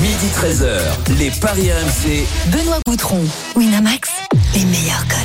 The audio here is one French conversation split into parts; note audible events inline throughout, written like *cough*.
Midi 13h, les Paris RMC. Benoît Boutron, Winamax, les meilleurs codes.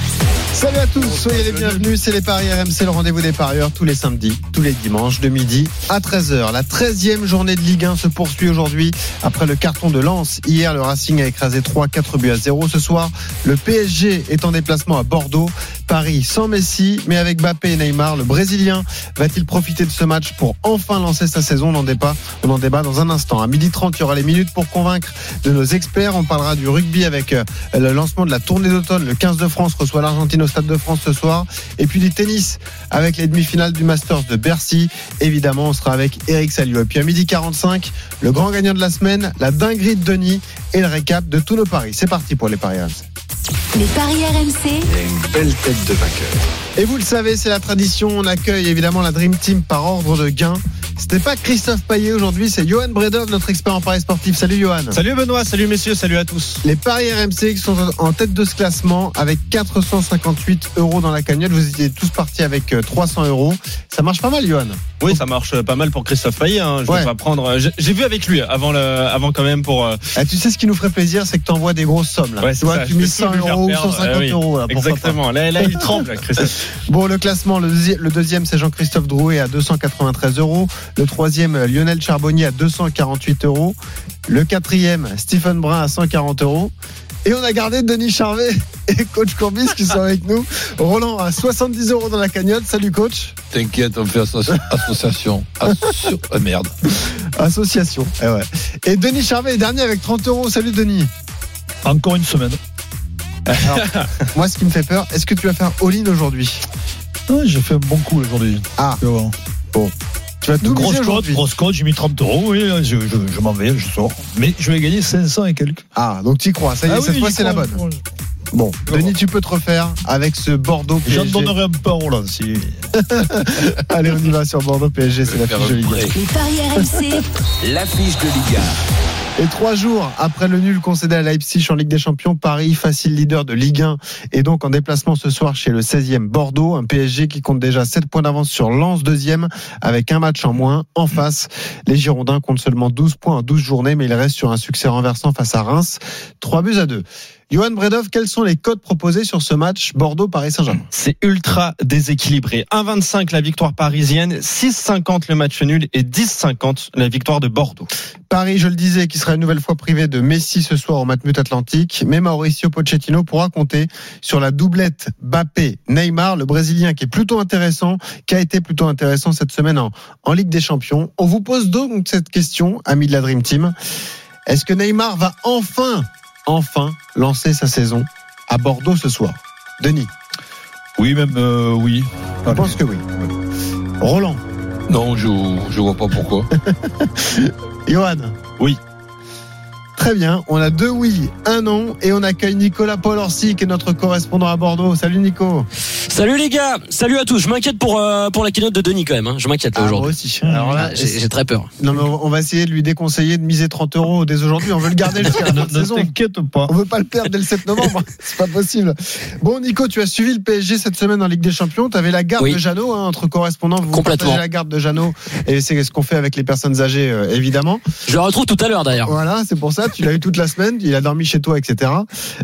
Salut à tous, soyez les bienvenus, c'est les Paris RMC, le rendez-vous des parieurs tous les samedis, tous les dimanches de midi à 13h. La 13e journée de Ligue 1 se poursuit aujourd'hui après le carton de Lens. Hier, le Racing a écrasé 3, 4 buts à 0. Ce soir, le PSG est en déplacement à Bordeaux. Paris sans Messi, mais avec Bappé et Neymar, le Brésilien va-t-il profiter de ce match pour enfin lancer sa saison? On en débat, on en débat dans un instant. À midi 30, il y aura les minutes pour convaincre de nos experts. On parlera du rugby avec euh, le lancement de la tournée d'automne. Le 15 de France reçoit l'Argentine au Stade de France ce soir. Et puis du tennis avec les demi-finales du Masters de Bercy. Évidemment, on sera avec Eric Salio. Et puis à midi 45, le grand gagnant de la semaine, la dinguerie de Denis et le récap de tous nos paris. C'est parti pour les paris. Les paris RMC, une belle tête de vainqueur. Et vous le savez, c'est la tradition. On accueille évidemment la Dream Team par ordre de gain. C'était pas Christophe Payet aujourd'hui, c'est Johan Bredov, notre expert en paris sportif. Salut Johan. Salut Benoît, salut messieurs, salut à tous. Les paris RMC qui sont en tête de ce classement avec 458 euros dans la cagnotte. Vous étiez tous partis avec 300 euros. Ça marche pas mal, Johan. Oui, ça marche pas mal pour Christophe Payet. Hein. Je Ouais. vais pas prendre. j'ai- vu avec lui avant le, avant quand même pour. euh, Ah, tu sais ce qui nous ferait plaisir, c'est que tu envoies des grosses sommes. Là. Ouais, tu vois, ça, tu mets peux 100 tout lui faire euros ou perdre. 150 Ah oui, euros. Là. Exactement. Là, là, il tremble, Christophe. *laughs* Bon, le classement, le, deuxi- le deuxième, c'est Jean-Christophe Drouet à 293 euros. Le troisième, Lionel Charbonnier à 248 euros. Le quatrième, Stephen Brun à 140 euros. Et on a gardé Denis Charvet *laughs* et coach Courbis qui sont avec nous. Roland à 70 euros dans la cagnotte. Salut coach. T'inquiète, on fait asso- association. Asso- ah, merde. Association. Eh ouais. Et Denis Charvet est dernier avec 30 euros. Salut Denis. Encore une semaine. Alors, moi, ce qui me fait peur, est-ce que tu vas faire all-in aujourd'hui Ah, j'ai fait un bon coup aujourd'hui. Ah. Tu vois. Tu vas tout Grosse miser cote, aujourd'hui. grosse cote, j'ai mis 30 euros, oui, je, je, je m'en vais, je sors. Mais je vais gagner 500 et quelques. Ah, donc tu y crois. Ça y est, Ah cette oui, fois, c'est la bonne. Bon, Bon. Denis, tu peux te refaire avec ce Bordeaux J'en PSG. donnerai un peu à Roland. Si... *laughs* Allez, on y va sur Bordeaux PSG, c'est la fiche de Ligue 1. prêt. les paris RMC, L'affiche de Liga. Et trois jours après le nul concédé à Leipzig en Ligue des Champions, Paris, facile leader de Ligue 1, est donc en déplacement ce soir chez le 16e Bordeaux, un PSG qui compte déjà 7 points d'avance sur Lens deuxième, avec un match en moins. En face, les Girondins comptent seulement 12 points en 12 journées, mais ils restent sur un succès renversant face à Reims, 3 buts à 2. Johan Bredov, quels sont les codes proposés sur ce match Bordeaux-Paris Saint-Germain C'est ultra déséquilibré. 1,25 la victoire parisienne, 6,50 le match nul et 10,50 la victoire de Bordeaux. Paris, je le disais, qui sera une nouvelle fois privé de Messi ce soir au Matmut Atlantique, mais Mauricio Pochettino pourra compter sur la doublette Bappé-Neymar, le Brésilien qui est plutôt intéressant, qui a été plutôt intéressant cette semaine en, en Ligue des Champions. On vous pose donc cette question, amis de la Dream Team. Est-ce que Neymar va enfin, enfin lancer sa saison à Bordeaux ce soir Denis, Oui, même euh, oui. je pense que oui. Roland, Non, je, je vois pas pourquoi. *laughs* Johan Oui. Très bien, on a deux oui, un non, et on accueille Nicolas Paul Orsi, qui est notre correspondant à Bordeaux. Salut Nico. Salut les gars, salut à tous. Je m'inquiète pour euh, pour la keynote de Denis quand même. Hein. Je m'inquiète Ah, moi aujourd'hui. aussi. Alors là, Ah, J'ai très peur. non mais on va essayer de lui déconseiller de miser 30 euros dès aujourd'hui. On veut le garder jusqu'à la Ne, fin de saison. t'inquiète pas. On veut pas le perdre dès le 7 novembre. *laughs* C'est pas possible. Bon, Nico, tu as suivi le PSG cette semaine en Ligue des Champions. Tu avais la garde Oui. de Jeannot, hein, entre correspondants. Vous Complètement. la garde de Jeannot. Et c'est ce qu'on fait avec les personnes âgées, euh, évidemment. Je le retrouve tout à l'heure d'ailleurs. Voilà, c'est pour ça. Tu l'as eu toute la semaine. Il a dormi chez toi, etc.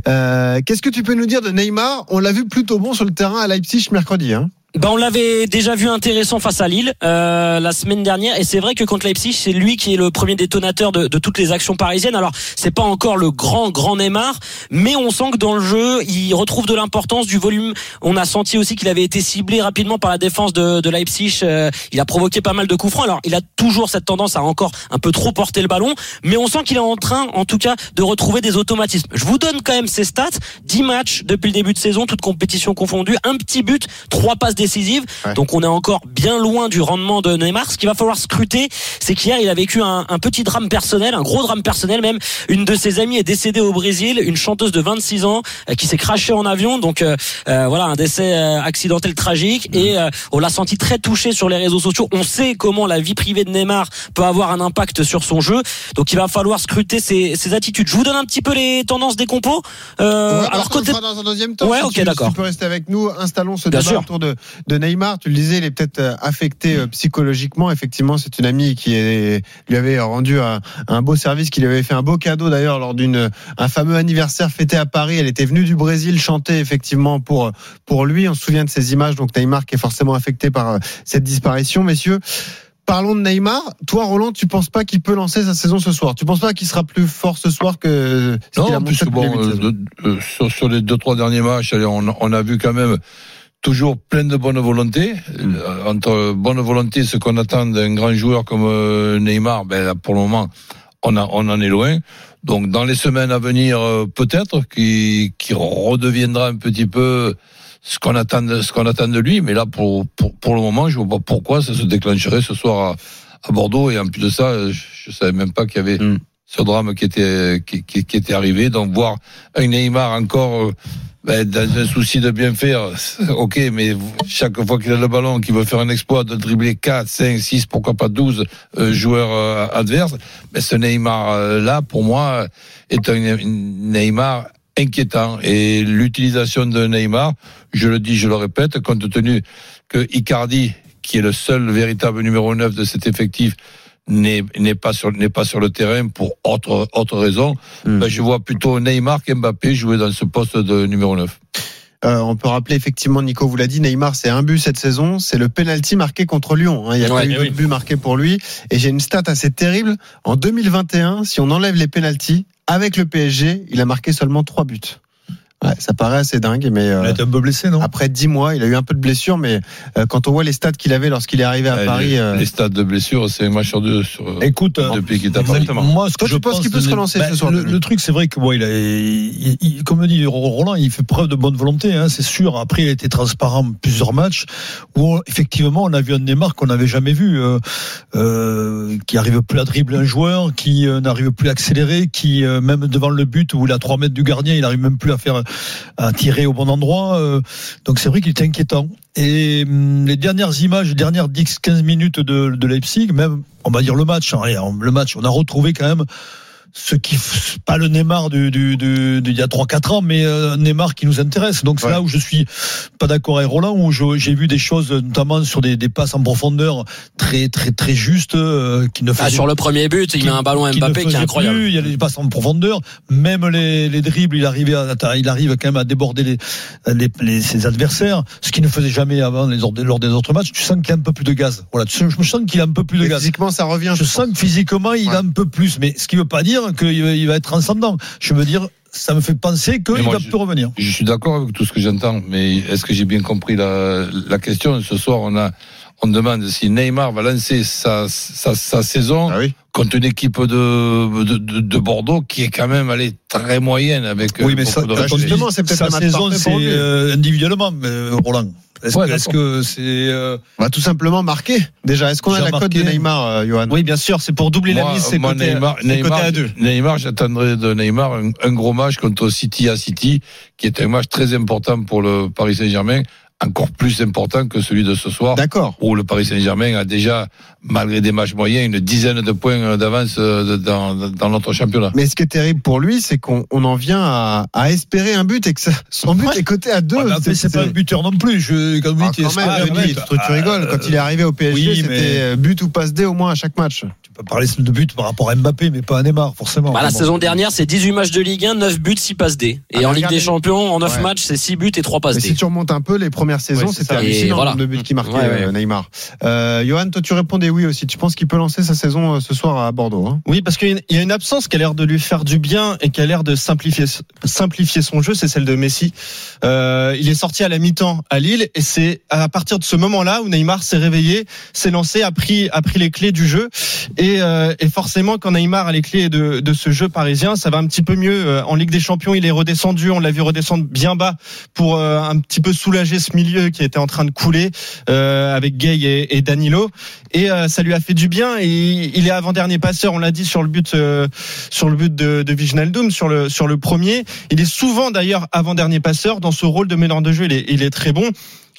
Euh, Qu'est-ce que tu peux nous dire de Neymar? On l'a vu plutôt bon sur le terrain à Leipzig mercredi. Hein. Bah, on l'avait déjà vu intéressant face à Lille euh, la semaine dernière et c'est vrai que contre Leipzig c'est lui qui est le premier détonateur de, de toutes les actions parisiennes. Alors c'est pas encore le grand grand Neymar, mais on sent que dans le jeu il retrouve de l'importance, du volume. On a senti aussi qu'il avait été ciblé rapidement par la défense de, de Leipzig. Euh, il a provoqué pas mal de coups francs. Alors il a toujours cette tendance à encore un peu trop porter le ballon, mais on sent qu'il est en train en tout cas de retrouver des automatismes. Je vous donne quand même ses stats 10 matchs depuis le début de saison, toutes compétitions confondues, un petit but, trois passes décisives. Ouais. Donc on est encore bien loin du rendement de Neymar. Ce qu'il va falloir scruter, c'est qu'hier il a vécu un, un petit drame personnel, un gros drame personnel même. Une de ses amies est décédée au Brésil, une chanteuse de 26 ans euh, qui s'est crachée en avion. Donc euh, euh, voilà un décès euh, accidentel tragique et euh, on l'a senti très touché sur les réseaux sociaux. On sait comment la vie privée de Neymar peut avoir un impact sur son jeu. Donc il va falloir scruter ses, ses attitudes. Je vous donne un petit peu les tendances des compos. Euh, Ouais, alors côté dans un deuxième temps. Ouais, si ok, d'accord. si tu peux rester avec nous. Installons ce Bien débat sûr. autour de, de Neymar. Tu le disais, il est peut-être euh, affecté euh, psychologiquement. Effectivement, c'est une amie qui est, lui avait rendu un, un beau service, qui lui avait fait un beau cadeau d'ailleurs lors d'une un fameux anniversaire fêté à Paris. Elle était venue du Brésil chanter effectivement pour pour lui. On se souvient de ces images. Donc Neymar qui est forcément affecté par euh, cette disparition, messieurs. Parlons de Neymar. Toi, Roland, tu penses pas qu'il peut lancer sa saison ce soir? Tu penses pas qu'il sera plus fort ce soir que ce a puisque bon, de sur, sur les deux trois derniers matchs, allez, on, on a vu quand même toujours plein de bonne volonté. Euh, Entre bonne volonté, ce qu'on attend d'un grand joueur comme euh, Neymar, ben là, pour le moment, on, a, on en est loin. Donc dans les semaines à venir, euh, peut-être qu'il qu'il redeviendra un petit peu ce qu'on attend, de- attend de lui. Mais là, pour, pour, pour le moment, je vois pas pourquoi ça se déclencherait ce soir à, à Bordeaux. Et en plus de ça, je, je savais même pas qu'il y avait Mm. Ce drame qui était qui, qui, qui était arrivé. Donc voir un Neymar encore euh, ben, dans un souci de bien faire, ok, mais chaque fois qu'il a le ballon, qu'il veut faire un exploit de dribbler 4, 5, 6, pourquoi pas 12 euh, joueurs euh, adverses, ben, ce Neymar euh, là, pour moi, est un Neymar inquiétant. Et l'utilisation de Neymar, je le dis, je le répète, compte tenu que Icardi, qui est le seul véritable numéro 9 de cet effectif, n'est pas sur n'est pas sur le terrain pour autre autre raison. Hmm. Ben, je vois plutôt Neymar qu'Mbappé jouer dans ce poste de numéro 9. Euh, on peut rappeler effectivement, Nico vous l'a dit, Neymar c'est un but cette saison, c'est le penalty marqué contre Lyon. hein. Il n'y a Ouais, pas eu eh d'autres oui. buts marqués pour lui. Et j'ai une stat assez terrible. En 2021, si on enlève les penalties, avec le PSG, il a marqué seulement trois buts. Ouais, ça paraît assez dingue, mais Il euh, a été un peu blessé, non? après dix mois, il a eu un peu de blessure, mais euh, quand on voit les stats qu'il avait lorsqu'il est arrivé à Euh, Paris, les, euh, les stades de blessure, c'est un match sur deux sur, Écoute, euh, depuis qu'il est à Paris. Exactement. Moi, ce que je pense qu'il peut se relancer Ben, ce soir, le, truc, c'est vrai que bon, il a, il- il- comme le dit Roland, il fait preuve de bonne volonté, hein, c'est sûr. Après, il a été transparent plusieurs matchs où on- effectivement, on a vu un Neymar qu'on n'avait jamais vu, euh, euh, qui arrive plus à dribbler un joueur, qui euh, n'arrive plus à accélérer, qui euh, même devant le but où il est à 3 mètres du gardien, il arrive même plus à faire à au bon endroit. euh, donc c'est vrai qu'il est inquiétant. Et hum, les dernières images, les dernières 10-15 minutes de, Leipzig, même on va dire le match, hein, le match, on a retrouvé quand même ce qui pas le Neymar du, du, du, du- il y a 3-4 ans, mais euh, Neymar qui nous intéresse. Donc c'est Ouais. là où je suis pas d'accord avec Roland, où j'ai vu des choses, notamment sur des, des passes en profondeur très très très justes, euh, qui ne Ah, sur le premier but, il qui- met un ballon à Mbappé qui est incroyable. plus, il y a les passes en profondeur, même les, les dribbles, il arrivait à, il arrive quand même à déborder les, les, les- ses adversaires, ce qu'il ne faisait jamais avant les, lors des- des autres matchs. Tu sens qu'il a un peu plus de gaz. Voilà, je me sens qu'il a un peu plus de mais gaz. physiquement ça revient. Je sens que physiquement, il Ouais. a un peu plus, mais ce qui veut pas dire qu'il va, il va être transcendant. Je veux dire, ça me fait penser qu'il va je- plus revenir. Je suis d'accord avec tout ce que j'entends, mais est-ce que j'ai bien compris la, la question Ce soir, on a on demande si Neymar va lancer sa, sa, sa saison Ah oui. contre une équipe de, de, de, de Bordeaux qui est quand même allée très moyenne avec Oui, euh, mais ça, on dit justement, c'est peut-être sa saison, c'est euh, individuellement, mais, Roland. Est-ce Ouais, que, est-ce que c'est euh, On va tout simplement marquer. Déjà, est-ce qu'on a la cote de Neymar, euh, Johan? Oui, bien sûr, c'est pour doubler la mise, c'est moi, côté, Neymar, c'est côté Neymar, à deux. Neymar, j'attendrai de Neymar un, un gros match contre City à City, qui est un match très important pour le Paris Saint-Germain, encore plus important que celui de ce soir. D'accord. où le Paris Saint-Germain a déjà, malgré des matchs moyens, une dizaine de points d'avance euh, dans, dans notre championnat. Mais ce qui est terrible pour lui, c'est qu'on on en vient à, à espérer un but et que ça- son but est coté à deux. ouais, après, c'est pas un buteur non plus. Je, Ah, quand même, un Denis, but. tu, tu rigoles. Quand il est arrivé au PSG, oui, c'était mais- euh, but ou passe D au moins à chaque match. Tu peux parler de but par rapport à Mbappé, mais pas à Neymar, forcément. Bah, la saison dernière, c'est 18 matchs de Ligue 1, 9 buts, 6 passes D. Et Ah, en Ligue des Champions, en 9 Ouais. matchs, c'est 6 buts et 3 passes Mais D. si tu remontes un peu, les premières saisons, Ouais, c'est c'était hallucinant voilà. le buts qu'il marquait, Ouais, ouais. euh, Neymar. Euh, Johan, toi tu répondais oui aussi. Tu penses qu'il peut lancer sa saison euh, ce soir à Bordeaux hein? Oui, parce qu'il y a une absence qui a l'air de lui faire du bien et qui a l'air de simplifier, simplifier son jeu, c'est celle de Messi. Euh, il est sorti à la mi-temps à Lille et c'est à partir de ce moment-là où Neymar s'est réveillé, s'est lancé, a pris, a pris les clés du jeu. Et, euh, et forcément, quand Neymar a les clés de, de ce jeu parisien, ça va un petit peu mieux. En Ligue des Champions, il est redescendu, on l'a vu redescendre bien bas pour euh, un petit peu soulager ce milieu qui était en train de couler euh, avec Gay et, Danilo. Et euh, ça lui a fait du bien et il est avant dernier passeur on l'a dit sur le but euh, sur le but de, de Viginaldum sur le sur le premier. Il est souvent d'ailleurs avant dernier passeur. Dans ce rôle de meneur de jeu il est, il est très bon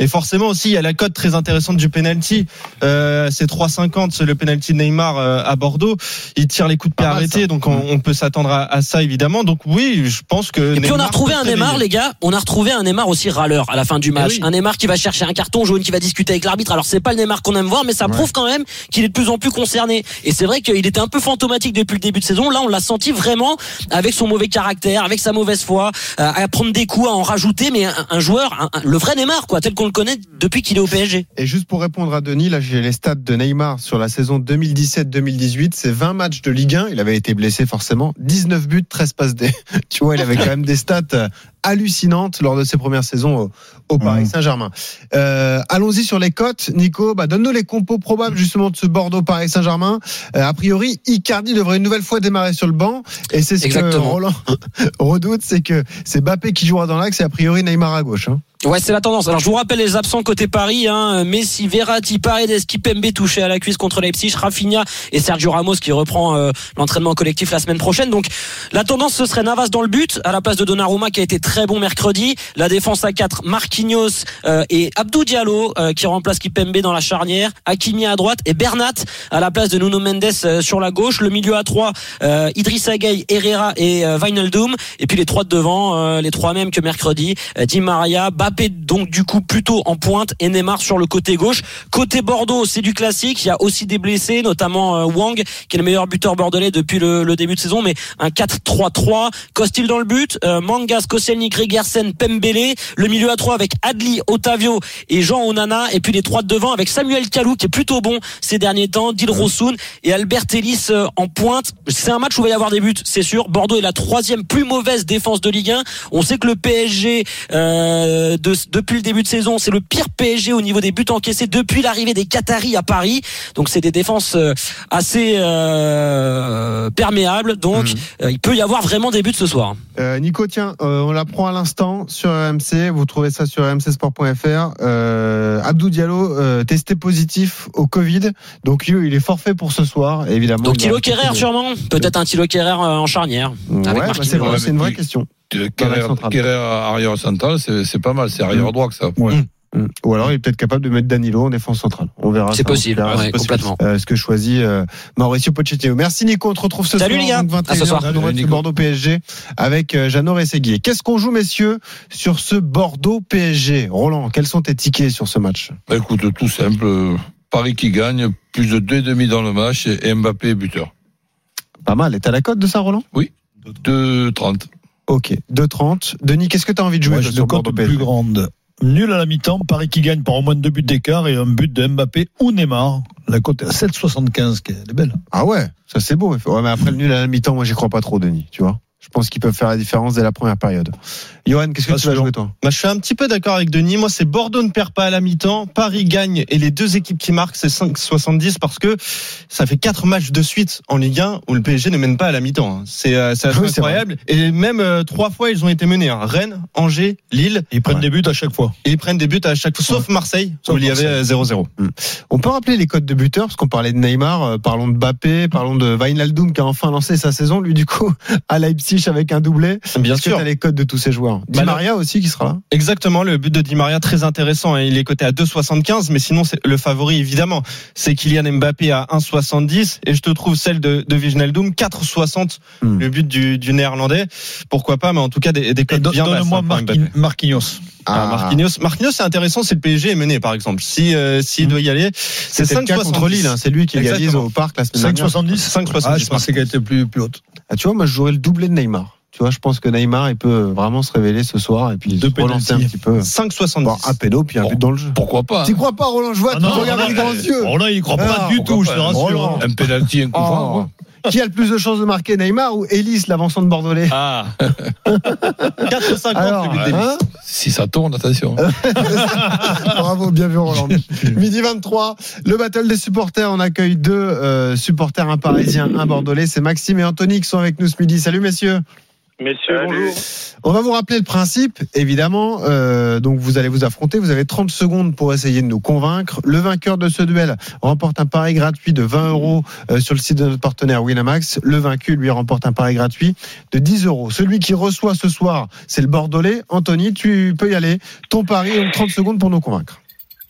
et forcément aussi, il y a la cote très intéressante du penalty. Euh, c'est 3,50 le penalty de Neymar euh, à Bordeaux. Il tire les coups de pied arrêtés, donc on, on peut s'attendre à, à ça évidemment. Donc oui, je pense que. Et puis on a Neymar retrouvé un Neymar, les gars. On a retrouvé un Neymar aussi râleur à la fin du match. oui. Un Neymar qui va chercher un carton jaune, qui va discuter avec l'arbitre. Alors c'est pas le Neymar qu'on aime voir, mais ça prouve quand même qu'il est de plus en plus concerné. Et c'est vrai qu'il était un peu fantomatique depuis le début de saison. Là, on l'a senti vraiment avec son mauvais caractère, avec sa mauvaise foi, euh, à prendre des coups, à en rajouter. Mais un, un joueur, un- un- le vrai Neymar, quoi, tel qu'on le connaît depuis qu'il est au PSG. Et juste pour répondre à Denis, là j'ai les stats de Neymar sur la saison 2017-2018. C'est 20 matchs de Ligue 1. Il avait été blessé forcément. 19 buts, 13 passes D. *laughs* Tu vois, il avait *laughs* quand même des stats hallucinantes lors de ses premières saisons au, au Paris Mhm. Saint-Germain. Euh, Allons-y sur les cotes. Nico, bah, donne-nous les compos probables justement de ce Bordeaux-Paris Saint-Germain. Euh, a priori, Icardi devrait une nouvelle fois démarrer sur le banc. Et c'est ce que. Roland *laughs* redoute, c'est que c'est Bappé qui jouera dans l'axe et a priori Neymar à gauche. hein. Ouais, c'est la tendance. Alors, je vous rappelle les absents côté Paris. Hein. Messi, Verratti, Paredes, Kipembe touché à la cuisse contre Leipzig, Rafinha et Sergio Ramos qui reprend euh, l'entraînement collectif la semaine prochaine. Donc, la tendance, ce serait Navas dans le but à la place de Donnarumma qui a été très bon mercredi. La défense à 4, Marquinhos euh, et Abdou Diallo euh, qui remplace Kipembe dans la charnière. Hakimi à droite et Bernat à la place de Nuno Mendes euh, sur la gauche. Le milieu à 3, euh, Idrissa Gueye, Herrera et Wijnaldum. Et puis les trois de devant, les trois mêmes que mercredi. Di Maria, Bappé donc du coup plutôt en pointe et Neymar sur le côté gauche. Côté Bordeaux, c'est du classique. Il y a aussi des blessés, notamment Wang qui est le meilleur buteur bordelais depuis le, début de saison, mais un 4-3-3. Costil dans le but, Mangas, Koscielny, Gregersen, Pembele. Le milieu à 3 avec Adli, Otavio et Jean Onana. Et puis les trois de devant avec Samuel Kalou qui est plutôt bon ces derniers temps, Dil Rosun et Albert Ellis euh, en pointe. C'est un match où il va y avoir des buts, c'est sûr. Bordeaux est la troisième plus mauvaise défense de Ligue 1. On sait que le PSG, euh, de- depuis le début de saison, c'est le pire PSG au niveau des buts encaissés depuis l'arrivée des Qataris à Paris. Donc c'est des défenses euh, assez euh, perméables. Donc euh, il peut y avoir vraiment des buts ce soir. Nico, tiens, on l'apprend à l'instant sur RMC. Vous trouvez ça sur rmcsport.fr. Euh, Abdou Diallo euh, testé positif au Covid, donc il il est forfait pour ce soir, évidemment. Donc il Thilo Kerrer sûrement, peut-être un Thilo Kerrer euh, en charnière. Ouais, bah, c'est vrai, Ouais, c'est une vraie question. Kerrer arrière central, c'est c'est pas mal. C'est arrière droit que ça. Mm. Ou alors il est peut-être capable de mettre Danilo en défense centrale. On verra. C'est possible, ouais, possible. complètement. Euh, ce que choisit euh, Mauricio Pochettino. Merci Nico, on te retrouve ce Salut, soir. les gars. donc À ce 21h, soir. dans le match Salut, de Nico. Bordeaux PSG avec euh, Jeannot Rességuier. Qu'est-ce qu'on joue messieurs sur ce Bordeaux PSG Roland, quels sont tes tickets sur ce match? Bah, écoute, tout simple. Paris qui gagne, plus de 2,5 dans le match et Mbappé buteur. Pas mal. Et t'as la cote de ça Roland? 2,30. Ok, 2,30. Denis, qu'est-ce que tu as envie de jouer Moi, j'ai sur Bordeaux plus PSG grande. Nul à la mi-temps, Paris qui gagne par au moins deux buts d'écart et un but de Mbappé ou Neymar. La cote est à 7,75, qui est- elle est belle. Ah ouais, ça c'est beau. Ouais, mais après le nul à la mi-temps, moi j'y crois pas trop, Denis. Je pense qu'ils peuvent faire la différence dès la première période. Johan, qu'est-ce que tu vas sûr. jouer toi Bah, je suis un petit peu d'accord avec Denis. Moi, c'est Bordeaux ne perd pas à la mi-temps, Paris gagne et les deux équipes qui marquent, c'est 5,70 parce que ça fait quatre matchs de suite en Ligue 1 où le PSG ne mène pas à la mi-temps. hein. C'est euh, assez Oui, c'est incroyable. Et même euh, trois fois, ils ont été menés. hein. Rennes, Angers, Lille. Ils prennent Ouais. des buts à chaque fois. Et ils prennent des buts à chaque fois, sauf Marseille, Sauf où il y avait euh, 0-0. On peut rappeler les codes de buteurs, parce qu'on parlait de Neymar, euh, parlons de Mbappé, parlons de Wijnaldum qui a enfin lancé sa saison, lui du coup, *laughs* à Leipzig avec un doublé. Bien Est-ce que sûr. t'as les codes de tous ces joueurs Di Bah, Maria aussi qui sera là Exactement, le but de Di Maria très intéressant. hein. Il est coté à 2,75, mais sinon c'est le favori évidemment, c'est Kylian Mbappé à 1,70 et je te trouve celle de, de Wijnaldum 4,60 Hmm. le but du, du néerlandais. Pourquoi pas, mais en tout cas des, des don- bien basses. Donne-moi hein, pour Marquin- Mbappé. Marquinhos. Ah, Marquinhos, Marquinhos c'est intéressant, c'est le PSG est mené par exemple. Si euh, s'il doit y aller, c'est C'était le cas 5,70. contre Lille, hein. c'est lui qui égalise Exactement. au parc la semaine dernière. 5,70 5,70. Ah, je pensais qu'elle était plus, plus haute. Ah, tu vois, moi je jouerais le doublé de Neymar. Tu vois, je pense que Neymar il peut vraiment se révéler ce soir et puis Deux se relancer un petit peu. 5,70. Bon, un pédo puis un but dans le jeu. Pourquoi pas Tu hein crois pas, Roland? Je vois, Ah tu regardes avec grands yeux. Là, il croit Ah, pas du pourquoi tout, je te rassure. Roland. Un penalty, un coup franc. Qui a le plus de chances de marquer Neymar ou Ellis, l'avancement de Bordelais? Ah *laughs* 4,50 Alors, le but hein Si ça tourne, attention. *laughs* Bravo, bien vu Roland. Midi 23, le battle des supporters. On accueille deux euh, supporters, un parisien, un bordelais. C'est Maxime et Anthony qui sont avec nous ce midi. Salut messieurs. Messieurs, Salut. bonjour. On va vous rappeler le principe, évidemment. Euh, donc vous allez vous affronter. Vous avez 30 secondes pour essayer de nous convaincre. Le vainqueur de ce duel remporte un pari gratuit de 20 euros euh, sur le site de notre partenaire Winamax. Le vaincu lui remporte un pari gratuit de 10 euros. Celui qui reçoit ce soir, c'est le Bordelais. Anthony, tu peux y aller. Ton pari, donc 30 secondes pour nous convaincre.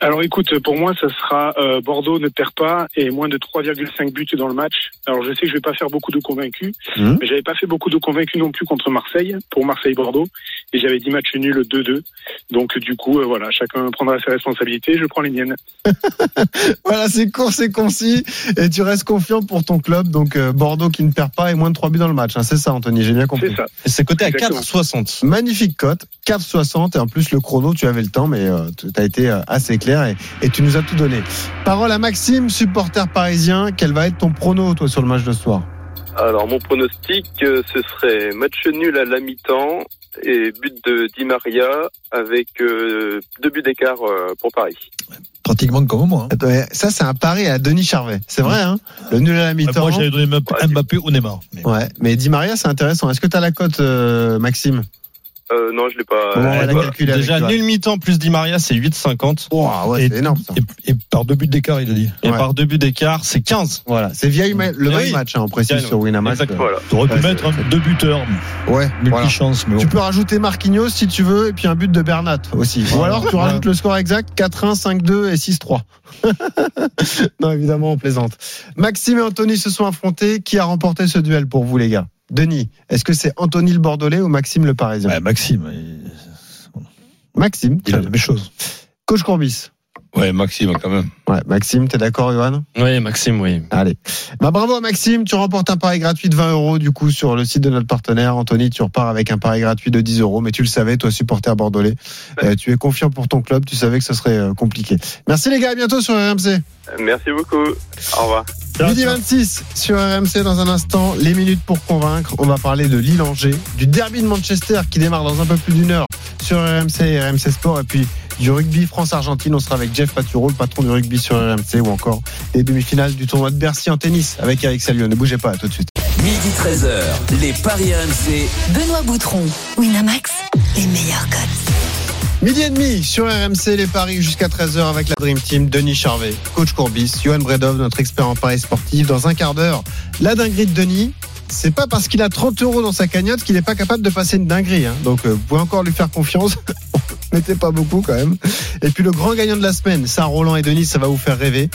Alors écoute, pour moi, ça sera euh, Bordeaux ne perd pas et moins de 3,5 buts dans le match. Alors je sais que je vais pas faire beaucoup de convaincus, Mhm. mais j'avais pas fait beaucoup de convaincus non plus contre Marseille, pour Marseille-Bordeaux, et j'avais dit match nul 2-2. Donc du coup, euh, voilà, chacun prendra ses responsabilités, je prends les miennes. *laughs* Voilà, c'est court, c'est concis. Et tu restes confiant pour ton club. Donc euh, Bordeaux qui ne perd pas et moins de 3 buts dans le match. hein. C'est ça, Anthony, j'ai bien compris. C'est ça. C'est coté à Exactement. 4,60. Magnifique cote, 4,60 et en plus le chrono, tu avais le temps, mais tu as été assez clair et, et tu nous as tout donné. Parole à Maxime, supporter parisien. Quel va être ton prono, toi, sur le match de ce soir? Alors, mon pronostic, euh, ce serait match nul à la mi-temps et but de Di Maria avec euh, deux buts d'écart euh, pour Paris. Pratiquement comme moi. hein. Attends, Ça, c'est un pari à Denis Charvet. C'est vrai, hein Le nul à la mi-temps. Moi, j'avais donné Mbappé, Mbappé ou Neymar. Mais- Ouais, mais Di Maria, c'est intéressant. Est-ce que tu as la cote, euh, Maxime? Euh, non, je l'ai pas. Bon, on va la bah, calculer avec Déjà, Johan. nul mi-temps plus Di Maria, c'est 8,50. Ouah, ouais, Et- c'est énorme, ça. Et, et par deux buts d'écart, il a dit. Et Ouais. par deux buts d'écart, c'est 15. Voilà, c'est vieille ma- le même match, hein, on précise sur. Winamax. Exactement. Voilà. Tu aurais pu Ouais, mettre hein, deux buteurs, Ouais, voilà. multi-chance, mais bon. Tu peux rajouter Marquinhos si tu veux, et puis un but de Bernat aussi. Ou alors tu rajoutes le score exact 4-1, 5-2 et 6-3. *laughs* non, évidemment, on plaisante. Maxime et Anthony se sont affrontés. Qui a remporté ce duel pour vous, les gars? Denis, est-ce que c'est Anthony le Bordelais ou Maxime le Parisien? Maxime, il Maxime, il a la même chose. coach Courbis. Ouais, Maxime, quand même. Ouais, Maxime, t'es d'accord, Johan? Oui, Maxime, oui. Allez. Bah, bravo à Maxime, tu remportes un pari gratuit de 20 euros du coup sur le site de notre partenaire. Anthony, tu repars avec un pari gratuit de 10 euros, mais tu le savais, toi supporter bordelais, Euh, tu es confiant pour ton club, tu savais que ce serait euh, compliqué. Merci les gars, à bientôt sur RMC. Merci beaucoup. Au revoir. Midi 26 sur RMC dans un instant, les minutes pour convaincre. On va parler de Lille-Angers, du derby de Manchester qui démarre dans un peu plus d'une heure sur RMC et RMC Sport et puis du rugby France-Argentine. On sera avec Jeff Paturo, le patron du rugby sur RMC ou encore les demi-finales du tournoi de Bercy en tennis avec Eric Salio. Ne bougez pas, à tout de suite. Midi 13h, les Paris RMC. Benoît Boutron, Winamax, les meilleurs codes. Midi et demi sur RMC, les paris jusqu'à 13h avec la Dream Team, Denis Charvet, coach Courbis, Johan Bredov, notre expert en paris sportif. Dans un quart d'heure, la dinguerie de Denis. C'est pas parce qu'il a 30 euros dans sa cagnotte qu'il n'est pas capable de passer une dinguerie. hein. Donc euh, vous pouvez encore lui faire confiance. *laughs* Mettez pas beaucoup quand même. Et puis le grand gagnant de la semaine, ça Roland et Denis, ça va vous faire rêver.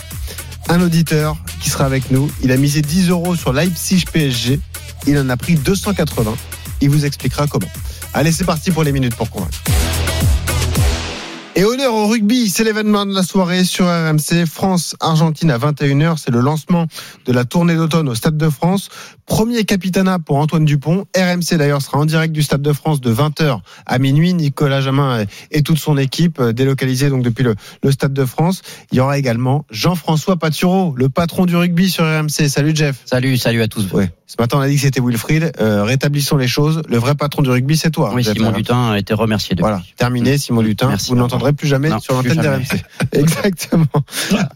Un auditeur qui sera avec nous. Il a misé 10 euros sur Leipzig PSG. Il en a pris 280. Il vous expliquera comment. Allez, c'est parti pour les minutes pour convaincre. Et honneur au rugby, c'est l'événement de la soirée sur RMC. France-Argentine à 21h, c'est le lancement de la tournée d'automne au Stade de France. Premier capitanat pour Antoine Dupont. RMC d'ailleurs sera en direct du Stade de France de 20h à minuit. Nicolas Jamin et toute son équipe euh, délocalisée donc depuis le, le Stade de France. Il y aura également Jean-François Patureau, le patron du rugby sur RMC. Salut Jeff. Salut, salut à tous. Ouais. Ce matin on a dit que c'était Wilfried. Euh, rétablissons les choses. Le vrai patron du rugby c'est toi. Oui, Jeff. Simon Lutin a été remercié depuis. Voilà, terminé Simon Lutin. Merci, Vous n'entendrez plus jamais Non, sur l'antenne d'RMC. *laughs* Exactement.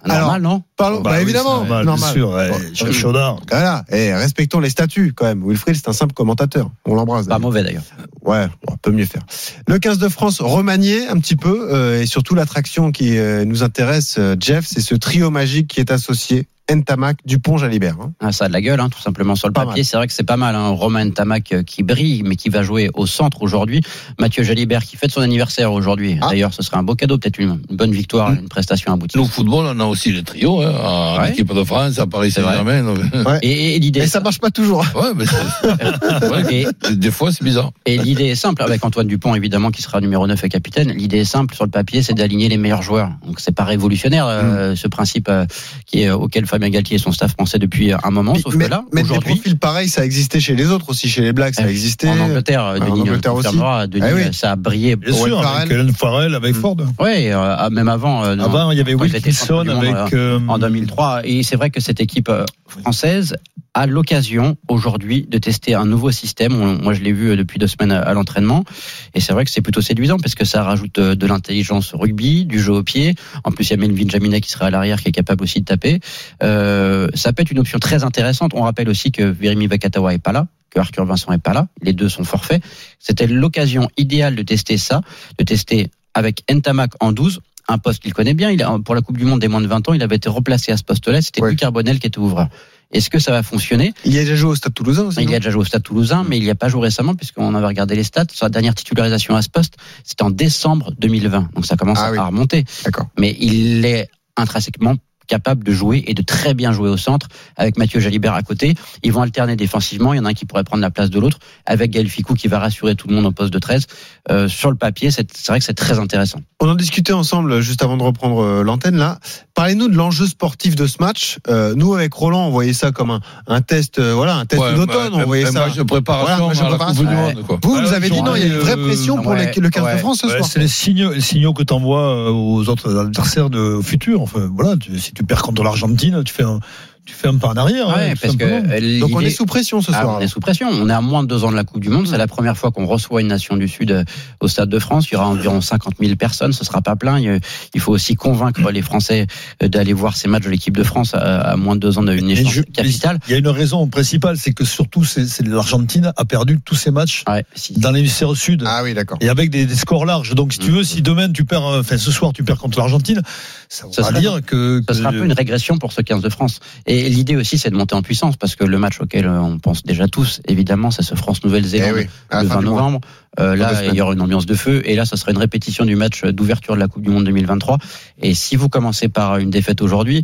Normal, non Parlons, bah, oui, évidemment, c'est normal, bien sûr. Bon, Cher Chaudard. Voilà, et respectons les statuts quand même. Wilfried, c'est un simple commentateur. On l'embrasse. Pas mauvais d'ailleurs. Ouais, on peut mieux faire. Le 15 de France remanié un petit peu, euh, et surtout l'attraction qui euh, nous intéresse, euh, Jeff, c'est ce trio magique qui est associé Ntamak, Dupont, Jalibert. hein. Ah, ça a de la gueule, hein, tout simplement sur le Pas papier. C'est vrai que c'est pas mal. Hein. Romain Tamac euh, qui brille, mais qui va jouer au centre aujourd'hui. Mathieu Jalibert qui fête son anniversaire aujourd'hui. Ah. D'ailleurs, ce serait un beau cadeau, peut-être une, une bonne victoire, une prestation aboutie. Nous, au football, on a aussi le trio, hein, en Ouais. équipe de France, à Paris C'est vrai. Saint-Germain. donc- Ouais. Et, et l'idée, ça marche pas toujours. Ouais, mais c'est- ouais, et, des fois, c'est bizarre. et l'idée est simple, avec Antoine Dupont évidemment qui sera numéro 9 et capitaine. L'idée est simple sur le papier, c'est d'aligner les meilleurs joueurs. Donc c'est pas révolutionnaire Mm. euh, ce principe euh, qui est auquel Fabien Galtier et son staff pensaient depuis un moment. Sauf mais, que là, mais des aujourd'hui, profils pareils, ça existait chez les autres aussi, chez les Blacks, ça Eh, existait. en Angleterre, en Denis Angleterre euh, aussi. confirmera, Denis, Eh oui. euh, ça a brillé. Bien sûr, Farrell. avec Helen Farrell, avec Mm. Ford. Ouais, euh, même avant. euh, Avant, il y avait Wilkinson monde, avec. euh, euh, en 2003. Et c'est vrai que cette équipe euh, française a l'occasion aujourd'hui de tester un nouveau système. Moi, je l'ai vu euh, depuis deux semaines à, l'entraînement. Et c'est vrai que c'est plutôt séduisant parce que ça rajoute euh, de l'intelligence au rugby, du jeu au pied. En plus, il y a Melvin Jaminet qui sera à l'arrière, qui est capable aussi de taper. Euh, ça peut être une option très intéressante. On rappelle aussi que Virimi Vakatawa est pas là. que Arthur Vincent est pas là. Les deux sont forfaits. C'était l'occasion idéale de tester ça, de tester avec Ntamak en 12 un poste qu'il connaît bien. Il a, pour la Coupe du Monde des moins de 20 ans, il avait été remplacé à ce poste-là. C'était Ouais. Carbonel qui était ouvreur. Est-ce que ça va fonctionner? Il y a déjà joué au Stade Toulousain aussi. Il non a déjà joué au Stade Toulousain, mais il n'y a pas joué récemment puisqu'on avait regardé les stats. Sa dernière titularisation à ce poste, c'était en décembre 2020. Donc ça commence Ah à oui. remonter. D'accord. Mais il est intrinsèquement capable de jouer et de très bien jouer au centre avec Mathieu Jalibert à côté. Ils vont alterner défensivement. Il y en a un qui pourrait prendre la place de l'autre avec Gaël Ficou qui va rassurer tout le monde en poste de 13. Euh, sur le papier, c'est c'est vrai que c'est très intéressant. On en discutait ensemble juste avant de reprendre euh, l'antenne là. Parlez-nous de l'enjeu sportif de ce match. Euh, nous avec Roland, on voyait ça comme un, un test, euh, voilà, un test Ouais, d'automne. bah, on voyait ça. de préparation Voilà, un match de à la préparation. Coupe du Ouais. Monde, quoi. Vous, Ah vous avez dit non, il y a une vraie euh, pression pour ouais, les- le 15 de. France ce Ouais, soir. c'est les signaux, les signaux que tu envoies aux autres adversaires de au futur. Enfin, voilà, tu- si tu perds contre l'Argentine, tu fais un, tu fais un pas en arrière. Ouais, hein, parce que Donc on est sous pression ce Ah, soir. on est sous pression. On est à moins de deux ans de la Coupe du Monde. C'est la première fois qu'on reçoit une nation du Sud euh, au Stade de France. Il y aura environ 50 000 personnes. Ce sera pas plein. Il faut aussi convaincre les Français euh, d'aller voir ces matchs de l'équipe de France à, à moins de deux ans d'une échéance je- capitale. Il y a une raison principale, c'est que surtout, c'est l'Argentine a perdu tous ses matchs Ouais, si. dans l'hémisphère sud. Ah oui, d'accord. Et avec des, des scores larges. Donc, si tu Mm. veux, si demain tu perds, euh, enfin ce soir tu perds contre l'Argentine, ça va sera- dire que, Ce sera un que- peu une régression pour ce 15 de France. Et l'idée aussi, c'est de monter en puissance parce que le match auquel euh, on pense déjà tous, évidemment, c'est ce France-Nouvelle-Zélande Eh oui, le fin 20 du mois. novembre. Euh, là, il y aura une ambiance de feu. Et là, ça sera une répétition du match d'ouverture de la Coupe du Monde 2023. Et si vous commencez par une défaite aujourd'hui,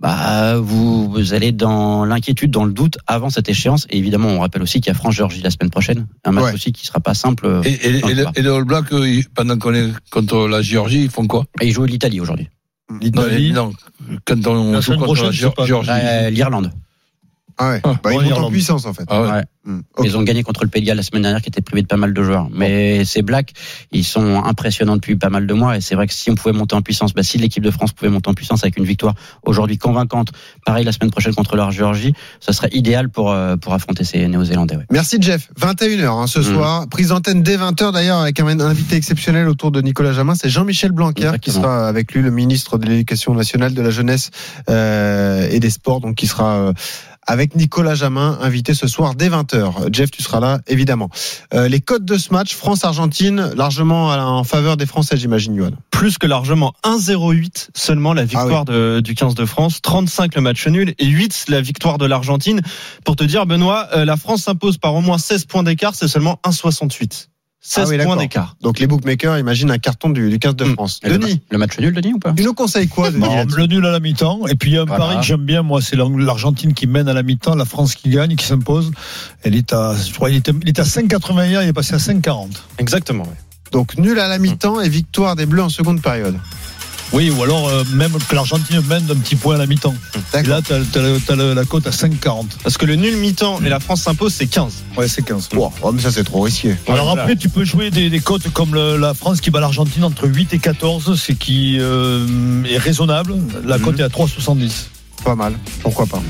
bah, vous, vous allez dans l'inquiétude, dans le doute avant cette échéance. Et évidemment, on rappelle aussi qu'il y a France-Géorgie la semaine prochaine. Un match Ouais. aussi qui sera pas simple. Et, et, et, le- et les All Blacks, eux, ils- pendant qu'on est contre la Géorgie, ils font quoi? Et ils jouent l'Italie aujourd'hui. Non, l'Italie, non, quand on joue contre la. Géorgie. Euh, L'Irlande. Ah ouais. Ah, Bah, ils en montent en Irlande. puissance en fait. Ah ouais. Ouais. Hmm. Ils ont gagné contre le Pays de Galles la semaine dernière qui était privé de pas mal de joueurs. Mais ces Blacks, ils sont impressionnants depuis pas mal de mois et c'est vrai que si on pouvait monter en puissance, bah, si l'équipe de France pouvait monter en puissance avec une victoire aujourd'hui convaincante, pareil la semaine prochaine contre la Géorgie, ce serait idéal pour, euh, pour affronter ces Néo-Zélandais. ouais. Merci Jeff. 21h hein, ce Mm. soir. Prise d'antenne dès 20h d'ailleurs avec un invité exceptionnel autour de Nicolas Jamin. C'est Jean-Michel Blanquer qui sera avec lui, le ministre de l'Éducation nationale, de la jeunesse euh, et des sports, donc qui sera euh, avec Nicolas Jamin, invité ce soir dès 20h. Jeff, tu seras là, évidemment. Euh, les codes de ce match, France-Argentine, largement en faveur des Français, j'imagine, Yoann. plus que largement 1-0-8 seulement la victoire de- du 15 de France, 35 le match nul et 8 la victoire de l'Argentine. Pour te dire, Benoît, euh, la France s'impose par au moins 16 points d'écart, c'est seulement 1,68. 16 Ah oui, points d'écart. Donc les bookmakers imaginent un carton du, du 15 de Mm. France. Denis, le match nul, Denis, ou pas tu nous conseilles quoi, *laughs* Denis Non, là-dessus le nul à la mi-temps. Et puis il y a un Voilà. pari que j'aime bien, moi, c'est l'Argentine qui mène à la mi-temps, la France qui gagne, qui s'impose. Elle est à, je crois, il était, il était à 5,80 hier, il est passé à 5,40. Exactement. ouais. Donc nul à la mi-temps et victoire des Bleus en seconde période. Oui, ou alors euh, même que l'Argentine mène d'un petit point à la mi-temps. Et là, tu as, la cote à 5,40. Parce que le nul mi-temps et la France s'impose, c'est 15. Ouais, c'est 15. Wow, oh, mais ça c'est trop risqué. Alors Voilà. après, tu peux jouer des, des cotes comme le- la France qui bat l'Argentine entre 8 et 14, ce qui euh, est raisonnable. La cote est à 3,70. Pas mal, pourquoi pas?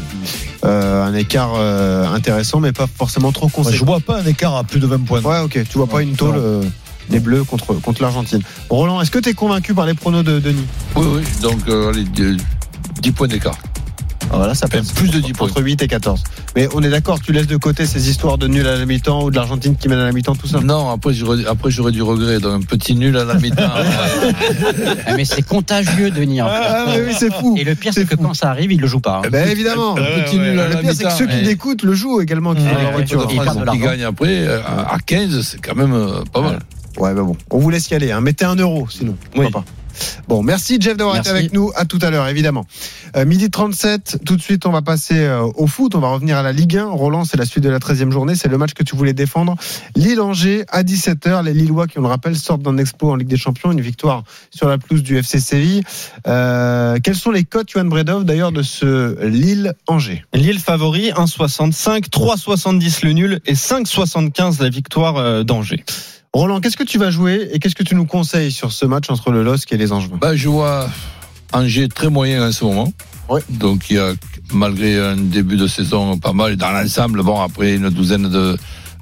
Euh, un écart euh, intéressant, mais pas forcément trop Moi, je conséquent. vois pas un écart à plus de 20 points. Ouais, ok. Tu vois pas une tôle euh, des Bleus contre contre l'Argentine. Roland, est-ce que tu es convaincu par les pronos de Denis? Oui, oui. Donc, euh, allez, 10 points d'écart. ah, Voilà, ça passe plus de 10 points. entre 8 et 14. Mais on est d'accord, tu laisses de côté ces histoires de nul à la mi-temps ou de l'Argentine qui mène à la mi-temps, tout ça? Non, après j'aurais, après j'aurais du regret. Donc un petit nul à la mi-temps. *laughs* Ah, mais c'est contagieux, Denis. en fait. Ah, mais oui, c'est fou. Et le pire, C'est que fou. quand ça arrive, il le joue pas. hein. Eh ben évidemment. un petit nul à Le pire, c'est que ceux qui l'écoutent le jouent également. Qui Ouais, la ouais, ils qui l'argent. gagne après, euh, à à 15, c'est quand même euh, pas mal. Ouais, bah bon. On vous laisse y aller. Hein. Mettez un euro, sinon. Oui. pas. Bon, merci Jeff d'avoir été avec nous. À tout à l'heure, évidemment. Euh, midi 37, tout de suite, on va passer euh, au foot. On va revenir à la Ligue 1. Roland, c'est la suite de la 13e journée. C'est le match que tu voulais défendre. Lille-Angers, à 17h. Les Lillois, qui on le rappelle, sortent d'un exploit en Ligue des Champions. Une victoire sur la pelouse du FC Séville. Euh, quels sont les cotes, Johan Bredov, d'ailleurs, de ce Lille-Angers? Lille favori, 1,65, 3,70 le nul et 5,75 la victoire euh, d'Angers. Roland, qu'est-ce que tu vas jouer et qu'est-ce que tu nous conseilles sur ce match entre le LOSC et les Angevins? Bah, je vois Angers très moyen en ce moment. Ouais. Donc il y a, malgré un début de saison pas mal, dans l'ensemble, bon, après une douzaine de,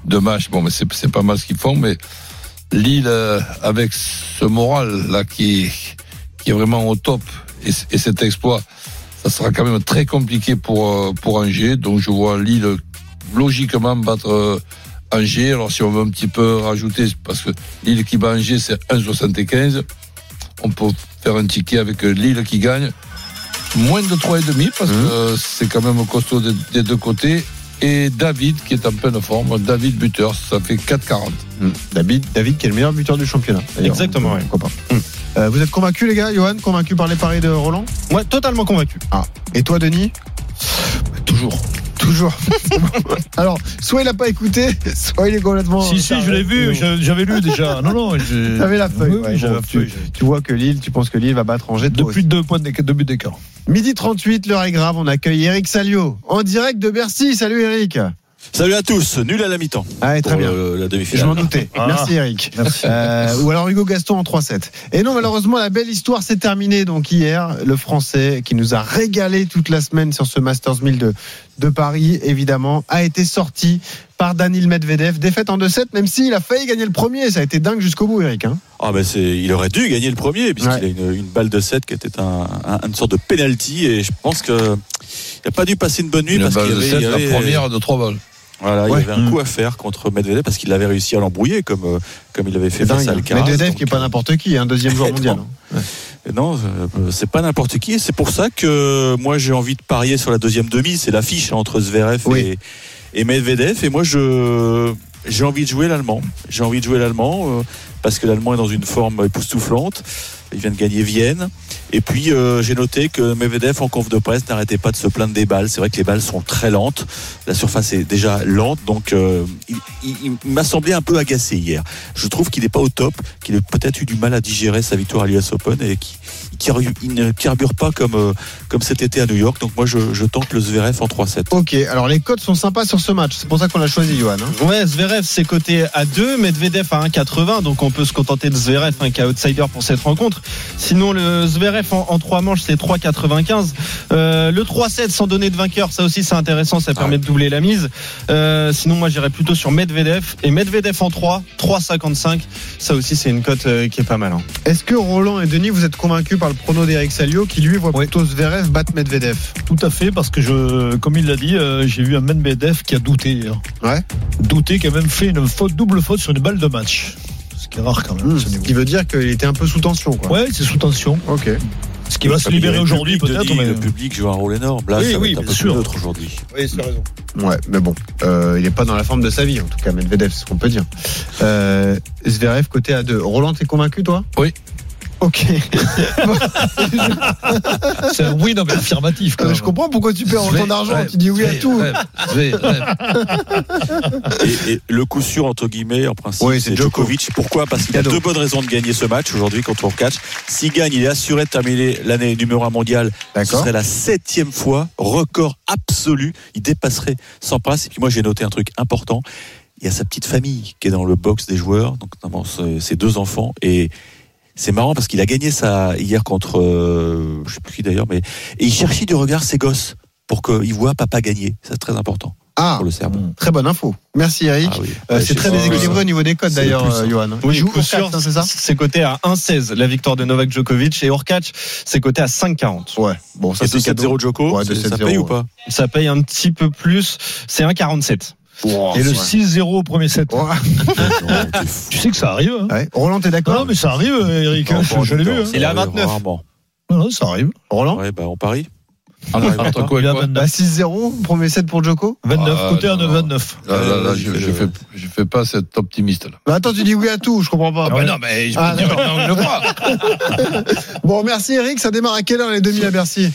de matchs, bon, mais c'est, pas mal ce qu'ils font, mais Lille, euh, avec ce moral-là qui, qui est vraiment au top, et cet exploit, ça sera quand même très compliqué pour, euh, pour Angers. Donc je vois Lille logiquement battre euh, Angers. Alors si on veut un petit peu rajouter, parce que Lille qui bat Angers, c'est 1,75. On peut faire un ticket avec euh, Lille qui gagne. Moins de 3,5 parce que euh, c'est quand même costaud des, des deux côtés. Et David qui est en pleine forme. David buteur, ça fait 4,40. Hmm. David, David qui est le meilleur buteur du championnat. Exactement, ouais. Pourquoi pas. Hmm. Euh, vous êtes convaincus les gars, Johan? Convaincu par les paris de Roland? Ouais, totalement convaincu. Ah. Et toi Denis? Toujours. Toujours. *laughs* Alors, soit il n'a pas écouté, soit il est complètement. Si, si, je l'ai vu, j'avais lu déjà. Non, non, j'ai- T'avais la feuille. Oui, ouais, oui, j'avais bon, la tu, feuille. tu vois que Lille, tu penses que Lille va battre Angers toi Depuis deux points d'écart, deux buts d'écart. Midi 38, l'heure est grave, on accueille Eric Salio en direct de Bercy. Salut Eric. Salut à tous, nul à la mi-temps. Ah, très pour bien. le- la Je demi-finale. m'en doutais. Ah. Merci Eric. Merci. Euh, ou alors Hugo Gaston en 3-7. Et non, malheureusement, la belle histoire s'est terminée. Donc hier, le Français qui nous a régalé toute la semaine sur ce Masters 1000 de, de Paris, évidemment, a été sorti par Danil Medvedev. Défaite en 2-7, même s'il a failli gagner le premier. Ça a été dingue jusqu'au bout, Eric. hein. Ah ben c'est, il aurait dû gagner le premier puisqu'il Ouais. a une, une balle de 7 qui était un, un- une sorte de penalty et je pense que il n'a pas dû passer une bonne nuit Une parce balle qu'il y de avait, 7, il y avait- la première de 3 balles. Voilà, Ouais. il y avait un coup à faire contre Medvedev parce qu'il avait réussi à l'embrouiller comme euh, comme il avait fait face à hein. Alcaraz. Medvedev Donc, qui est pas n'importe qui, un deuxième joueur *laughs* mondial. hein. euh, Non, euh, c'est pas n'importe qui. C'est pour ça que moi j'ai envie de parier sur la deuxième demi. C'est l'affiche entre Zverev Oui. et, et Medvedev. Et moi je j'ai envie de jouer l'allemand. J'ai envie de jouer l'allemand euh, parce que l'allemand est dans une forme époustouflante. Il vient de gagner Vienne. Et puis euh, j'ai noté que Medvedev en conf de presse n'arrêtait pas de se plaindre des balles. C'est vrai que les balles sont très lentes. La surface est déjà lente, donc euh, il, il- il m'a semblé un peu agacé hier. Je trouve qu'il n'est pas au top, qu'il a peut-être eu du mal à digérer sa victoire à l'US Open et qu'il qu'il- il ne carbure pas comme, euh, comme cet été à New York. Donc moi je, je tente le Zverev en 3-7. Ok, alors les codes sont sympas sur ce match. C'est pour ça qu'on l'a choisi, Johan. hein. Ouais, Zverev c'est coté à 2, Medvedev à 1,80, donc on peut se contenter de Zverev hein, qui est outsider pour cette rencontre. Sinon le Zverev en, en 3 manches c'est 3,95. Euh, le 3-7 sans donner de vainqueur, ça aussi c'est intéressant, ça permet de doubler la mise. Euh, sinon moi j'irais plutôt sur Medvedev et Medvedev en 3, 3,55. Ça aussi c'est une cote euh, qui est pas mal. hein. Est-ce que Roland et Denis, vous êtes convaincus par le prono d'Eric Salio qui lui voit plutôt Zverev battre Medvedev? Tout à fait, parce que je, comme il l'a dit, j'ai vu un Medvedev qui a douté hier. Ouais. Douté, qui a même fait une faute, double faute sur une balle de match. Qui est rare quand même. à ce qui veut dire qu'il était un peu sous tension, quoi. Ouais, c'est sous tension. Ok. Ce qui va se libérer aujourd'hui public, peut-être. Mais- Le public joue un rôle énorme. Là, Oui, ça va oui, être un peu sûr. plus neutre aujourd'hui. Oui, c'est raison. Ouais, mais bon, euh, il est pas dans la forme de sa vie, en tout cas, Medvedev, c'est ce qu'on peut dire. Euh, Zverev côté à 2. Roland, t'es convaincu, toi? Oui. Ok. *laughs* C'est un oui, non, mais affirmatif. Quand Euh, même. je comprends pourquoi tu perds autant d'argent, tu dis oui à tout. Et, et le coup sûr entre guillemets en principe Oui, c'est c'est Djoko. Djokovic. Pourquoi? Parce qu'il a deux bonnes raisons de gagner ce match aujourd'hui contre catch. S'il gagne, il est assuré de terminer l'année numéro un mondial. Ce serait la septième fois, record absolu. Il dépasserait sans passe. Et puis moi j'ai noté un truc important. Il y a sa petite famille qui est dans le box des joueurs, donc notamment ses ses deux enfants et c'est marrant parce qu'il a gagné ça hier contre, euh, je sais plus qui d'ailleurs, mais et il cherchait du regard ses gosses pour qu'ils voient papa gagner. C'est très important Ah, pour le Serbe. très bonne info. Merci Eric. Ah oui. Euh, c'est très déséquilibré au niveau des codes d'ailleurs, euh. Johan. Oui, Il joue coup au sûr, 4, hein, c'est ça C'est coté à 1,16 la victoire de Novak Djokovic et Orkac c'est coté à 5,40. Ouais. Bon, ça c'est de cadeau. 7-0 Joko, Ouais, ça 7-0, paye ou pas? Ça paye un petit peu plus, c'est 1,47. Et le 6-0 au premier set. *laughs* Tu sais que ça arrive. Hein. Ouais. Roland, t'es d'accord non, mais ça arrive, Eric. hein, je je l'ai vu. hein. Il est à 29. Rarement. Non, non, ça arrive. Roland Ouais, bah on parie. Ah, Entre quoi et Il a quoi 29. Bah, 6-0, premier set pour Joko 29, Ah, côté à non. 29. Là, là, là, je, je fais, je fais pas cet optimiste là. Bah attends, tu dis oui à tout, je comprends pas. Ah, bah non, mais je Ah, dire non, je. *laughs* Bon, merci Eric, ça démarre à quelle heure les demi à Bercy?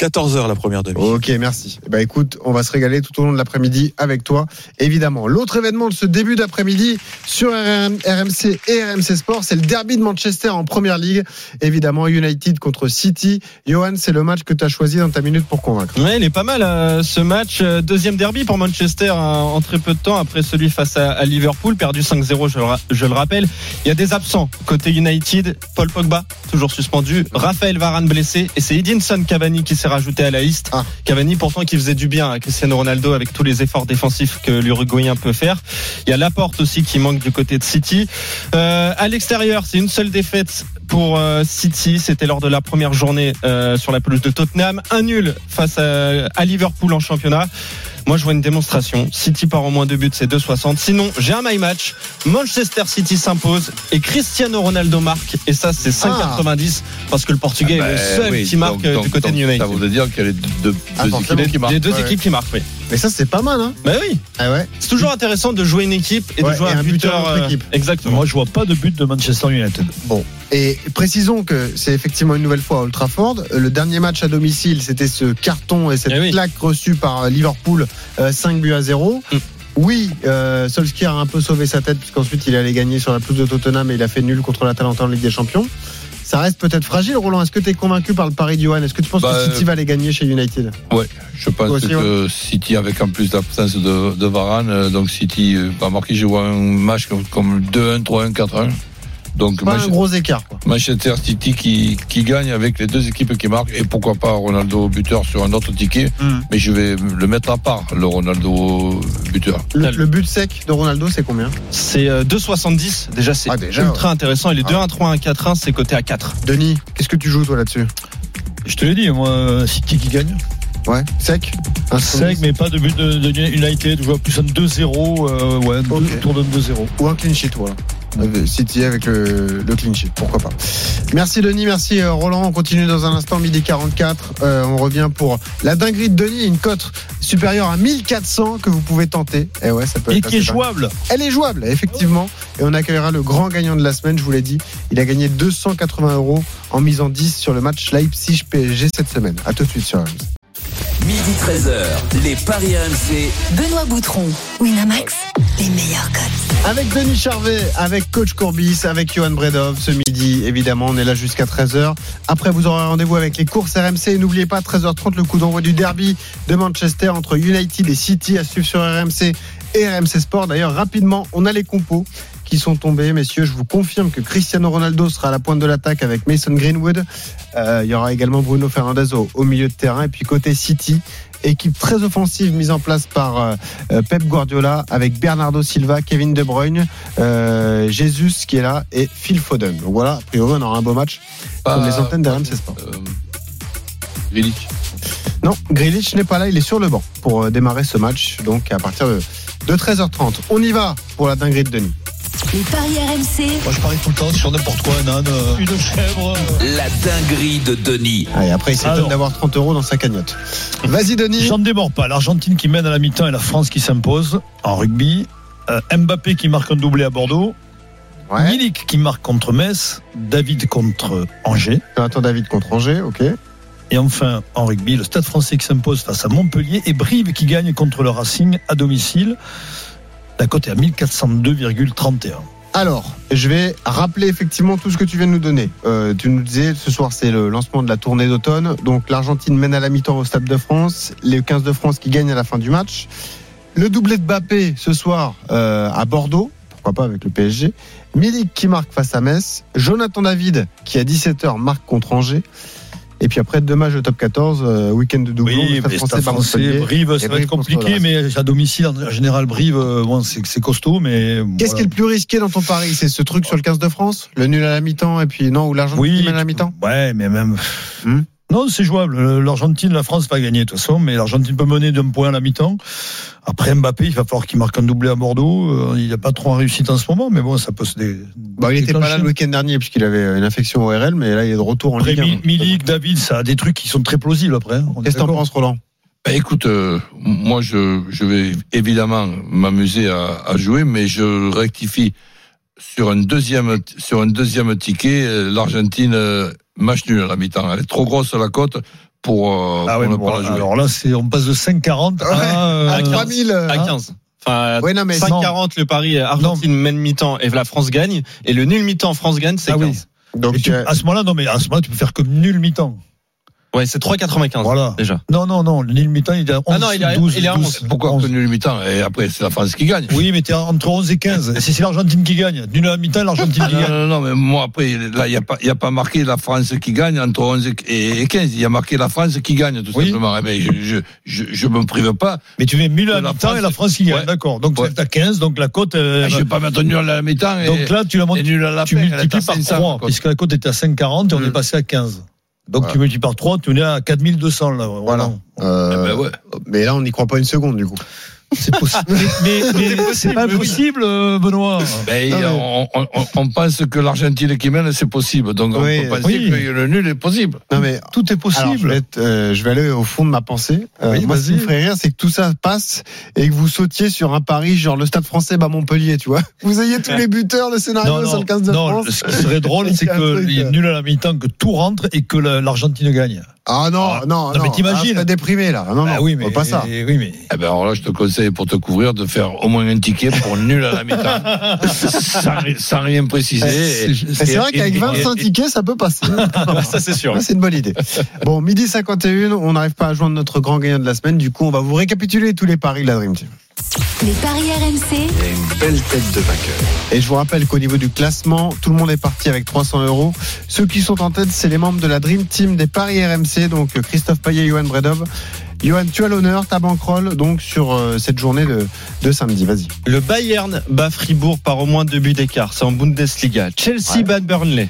14h la première demi. Ok, merci. Bah écoute, on va se régaler tout au long de l'après-midi avec toi, évidemment. L'autre événement de ce début d'après-midi sur RM- RMC et RMC Sport, c'est le derby de Manchester en Première Ligue. Évidemment, United contre City. Johan, c'est le match que tu as choisi dans ta minute pour convaincre. Ouais, il est pas mal euh, ce match. Euh, Deuxième derby pour Manchester hein, en très peu de temps après celui face à, à Liverpool, perdu 5-0, je, je le rappelle. Il y a des absents côté United. Paul Pogba, toujours suspendu. Raphaël Varane blessé. Et c'est Edinson Cavani qui s'est rajouté à la liste. Ah. Cavani pourtant qui faisait du bien à Cristiano Ronaldo avec tous les efforts défensifs que l'Uruguayen peut faire. Il y a Laporte aussi qui manque du côté de City. Euh, à l'extérieur, c'est une seule défaite pour euh, City. C'était lors de la première journée euh, sur la pelouse de Tottenham. Un nul face à, Liverpool en championnat. Moi, je vois une démonstration. City part au moins deux buts, c'est 2,60. Sinon, j'ai un my match. Manchester City s'impose et Cristiano Ronaldo marque. Et ça, c'est 5,90 parce que le Portugais Ah est le ben seul oui, qui marque donc- du côté de donc United. Ça voudrait dire qu'il y a les deux, deux Ah, équipes qui marquent. Les deux Ouais. équipes qui marquent, oui. Mais ça, c'est pas mal, hein Bah oui. Ah ouais C'est toujours intéressant de jouer une équipe et Ouais, de jouer et un un buteur euh, équipe. Exactement. Moi, je vois pas de but de Manchester United. Bon. Et précisons que c'est effectivement une nouvelle fois à Old Trafford. Euh, Le dernier match à domicile, c'était ce carton et cette Eh oui. claque reçue par Liverpool, euh, 5 buts à 0. Mm. Oui, euh, Solskjaer a un peu sauvé sa tête puisqu'ensuite il allait gagner sur la pelouse de Tottenham et il a fait nul contre l'Atalanta en Ligue des Champions. Ça reste peut-être fragile, Roland. Est-ce que tu es convaincu par le pari du Johan Est-ce que tu penses Bah, que City va les gagner chez United? Ouais, je pense aussi, que City, avec en plus l'absence de, de Varane, euh, donc City euh, va marquer, je vois un match comme, comme 2-1, 3-1, 4-1. Donc Pas un Manchester- gros écart. Quoi. Manchester City qui, qui gagne avec les deux équipes qui marquent et pourquoi pas Ronaldo buteur sur un autre ticket. Mm. Mais je vais le mettre à part, le Ronaldo buteur. Le, le but sec de Ronaldo, c'est combien? C'est euh, 2,70. Déjà, c'est Ah, ultra intéressant. Et les Ah. 2, 1, 3, 1, 4, 1, c'est coté à 4. Denis, qu'est-ce que tu joues toi là-dessus? Je te l'ai dit, moi, City qui gagne. Ouais, sec? Un Sec, mais pas de but de, de United. Je vois plus un 2-0. euh, ouais, Ok. deux- autour d'un 2-0. Ou un clean sheet, voilà. Euh, City avec le, le clean sheet, pourquoi pas. Merci Denis, merci euh, Roland. On continue dans un instant, midi 44. Euh, on revient pour la dinguerie de Denis, une cote supérieure à 1400 que vous pouvez tenter. Et ouais, ça peut Et être qui est jouable. Elle est jouable, effectivement. Et on accueillera le grand gagnant de la semaine, je vous l'ai dit. Il a gagné 280 euros en misant 10 sur le match Leipzig-PSG cette semaine. À tout de suite sur RMC. Midi 13h, les Paris RMC. Benoît Boutron, Winamax, les meilleurs codes. Avec Denis Charvet, avec Coach Courbis, avec Johan Bredov ce midi. Évidemment, on est là jusqu'à 13h. Après, vous aurez rendez-vous avec les courses RMC. Et n'oubliez pas, 13h30, le coup d'envoi du derby de Manchester entre United et City à suivre sur RMC et RMC Sport. D'ailleurs, rapidement, on a les compos qui sont tombés. Messieurs, je vous confirme que Cristiano Ronaldo sera à la pointe de l'attaque avec Mason Greenwood. Euh, il y aura également Bruno Fernandez au, au milieu de terrain. Et puis côté City, équipe très offensive mise en place par euh, Pep Guardiola avec Bernardo Silva, Kevin De Bruyne, euh, Jesus qui est là et Phil Foden. Donc voilà, a priori on aura un beau match comme les antennes d'RMC Sport. Grealish. Non, Grealish n'est pas là, il est sur le banc pour démarrer ce match, donc à partir de, de 13h30. On y va pour la dinguerie de Denis. Les paris RMC, Moi, je parie tout le temps sur n'importe quoi, un âne, euh, une chèvre. euh. La dinguerie de Denis. Allez, après il s'étonne d'avoir 30 euros dans sa cagnotte. Vas-y Denis. J'en démords pas. L'Argentine qui mène à la mi-temps et la France qui s'impose en rugby. Euh, Mbappé qui marque un doublé à Bordeaux. Ouais. Milik qui marque contre Metz. David contre Angers. Jonathan David contre Angers, ok. Et enfin, en rugby, le Stade français qui s'impose face à Montpellier et Brive qui gagne contre le Racing à domicile. La cote à 1402,31. Alors, je vais rappeler effectivement tout ce que tu viens de nous donner. Euh, tu nous disais, ce soir, c'est le lancement de la tournée d'automne. Donc, l'Argentine mène à la mi-temps au Stade de France. Les 15 de France qui gagnent à la fin du match. Le doublé de Bappé ce soir euh, à Bordeaux. Pourquoi pas avec le PSG. Milik qui marque face à Metz. Jonathan David qui à 17h marque contre Angers. Et puis après, deux matchs de top 14, euh, week-end de doublon. Oui, Stade français, français. Brive, ça va Brive être compliqué, mais à domicile, en général, Brive, euh, bon, c'est costaud, mais. Qu'est-ce voilà. qui est le plus risqué dans ton pari? C'est ce truc sur le 15 de France? Le nul à la mi-temps et puis non, ou l'Argentine Oui, à la mi-temps? Ouais, mais même. Hmm? Non, c'est jouable. Euh, L'Argentine, la France va gagner de toute façon, mais l'Argentine peut mener d'un point à la mi-temps. Après Mbappé, il va falloir qu'il marque un doublé à Bordeaux. Euh, Il n'a pas trop en réussite en ce moment, mais bon, ça peut se dé... Bah, il était pas là le week-end dernier puisqu'il avait une infection ORL, mais là il est de retour en Après, Ligue 1. Mi- Milik, David, ça a des trucs qui sont très plausibles après. hein. Qu'est-ce que t'en penses, Roland? Bah, écoute, euh, moi je, je vais évidemment m'amuser à, à jouer, mais je rectifie sur un deuxième sur un deuxième ticket l'Argentine euh, match nul à la mi-temps. Elle est trop grosse la cote pour, euh, Ah pour ouais, ne bon, pas la jouer. alors là, c'est, on passe de 5,40 Ouais, à, euh, À 3000 euh, À hein 15. Enfin, Ouais, non, mais 5,40 le pari Argentine mène mi-temps et la France gagne. Et le nul mi-temps France gagne, c'est Ah oui. 15. Donc, Et tu- euh, à ce moment-là, non, mais à ce moment-là, tu peux faire comme nul mi-temps. Ouais, c'est 3,95 Voilà. déjà. Non, non, non, le nul mi-temps, il est à 11, Ah non, il est à- 12, il est à 12, 11. Pourquoi 11. que nul mi-temps Et après c'est la France qui gagne. Oui, mais t'es entre 11 et 15. *laughs* C'est c'est l'Argentine qui gagne. Nul à la mi-temps, l'Argentine qui Non, gagne. non, non, mais moi après, là, il n'y a, pas- il y a pas marqué la France qui gagne entre 11 et et 15. Il y a marqué la France qui gagne, tout Oui. simplement. Eh ben, je, je, je, je me prive pas. Mais tu mets nul à mi-temps France. et la France qui gagne. Ouais. D'accord. Donc, Ouais. c'est à 15, donc la cote. euh, Ah, je ne vais pas mettre nul à la mi-temps. Donc là, tu la montes. Tu multiplies par 500, 3, quoi. puisque la cote était à 5,40 et on Mm. est passé à 15. Donc Voilà. tu multiplies par 3, tu es à 4200 là. Voilà. vraiment. Euh, Eh ben ouais. Mais là, on n'y croit pas une seconde, du coup. C'est possible. *laughs* mais mais, *laughs* mais c'est pas possible, euh, Benoît. Ben, Ah ouais. on, on- on- on pense que l'Argentine qui mène, c'est possible. Donc, on Oui, peut penser oui. que le nul est possible. Non, mais Tout est Alors, je, possible. vais être, euh, je vais aller au fond de ma pensée. Euh, Oui, moi, ce qui vas-y. me ferait rire, c'est que tout ça passe et que vous sautiez sur un pari genre le Stade français bat Montpellier, tu vois. *laughs* Vous ayez tous les buteurs de scénario sur le 15 de non, France. ce qui serait drôle, c'est Il y a un truc, qu'il est euh. nul à la mi-temps, que tout rentre et que la- l'Argentine gagne. Ah non, Ah, non, non, mais t'imagines. Ah, déprimé là. Non, non, Ah oui, mais pas ça. Oui, mais. Eh ben, alors là, je te conseille pour te couvrir de faire au moins un ticket pour nul à la mi-temps. *laughs* sans, ri- sans rien préciser. Et c'est vrai qu'avec et- 25 tickets, ça peut passer. *laughs* Ça, c'est sûr. C'est une bonne idée. Bon, midi 51, on n'arrive pas à joindre notre grand gagnant de la semaine. Du coup, on va vous récapituler tous les paris de la Dream Team. Les paris RMC, Il y a une belle tête de vainqueur. Et je vous rappelle qu'au niveau du classement, tout le monde est parti avec 300 euros. Ceux qui sont en tête, c'est les membres de la Dream Team des paris RMC, donc Christophe Payet, Johan Bredov. Johan, tu as l'honneur, ta bankroll, donc sur euh, cette journée de, de samedi. Vas-y. Le Bayern bat Fribourg par au moins deux buts d'écart. C'est en Bundesliga. Chelsea Ouais. bat Burnley.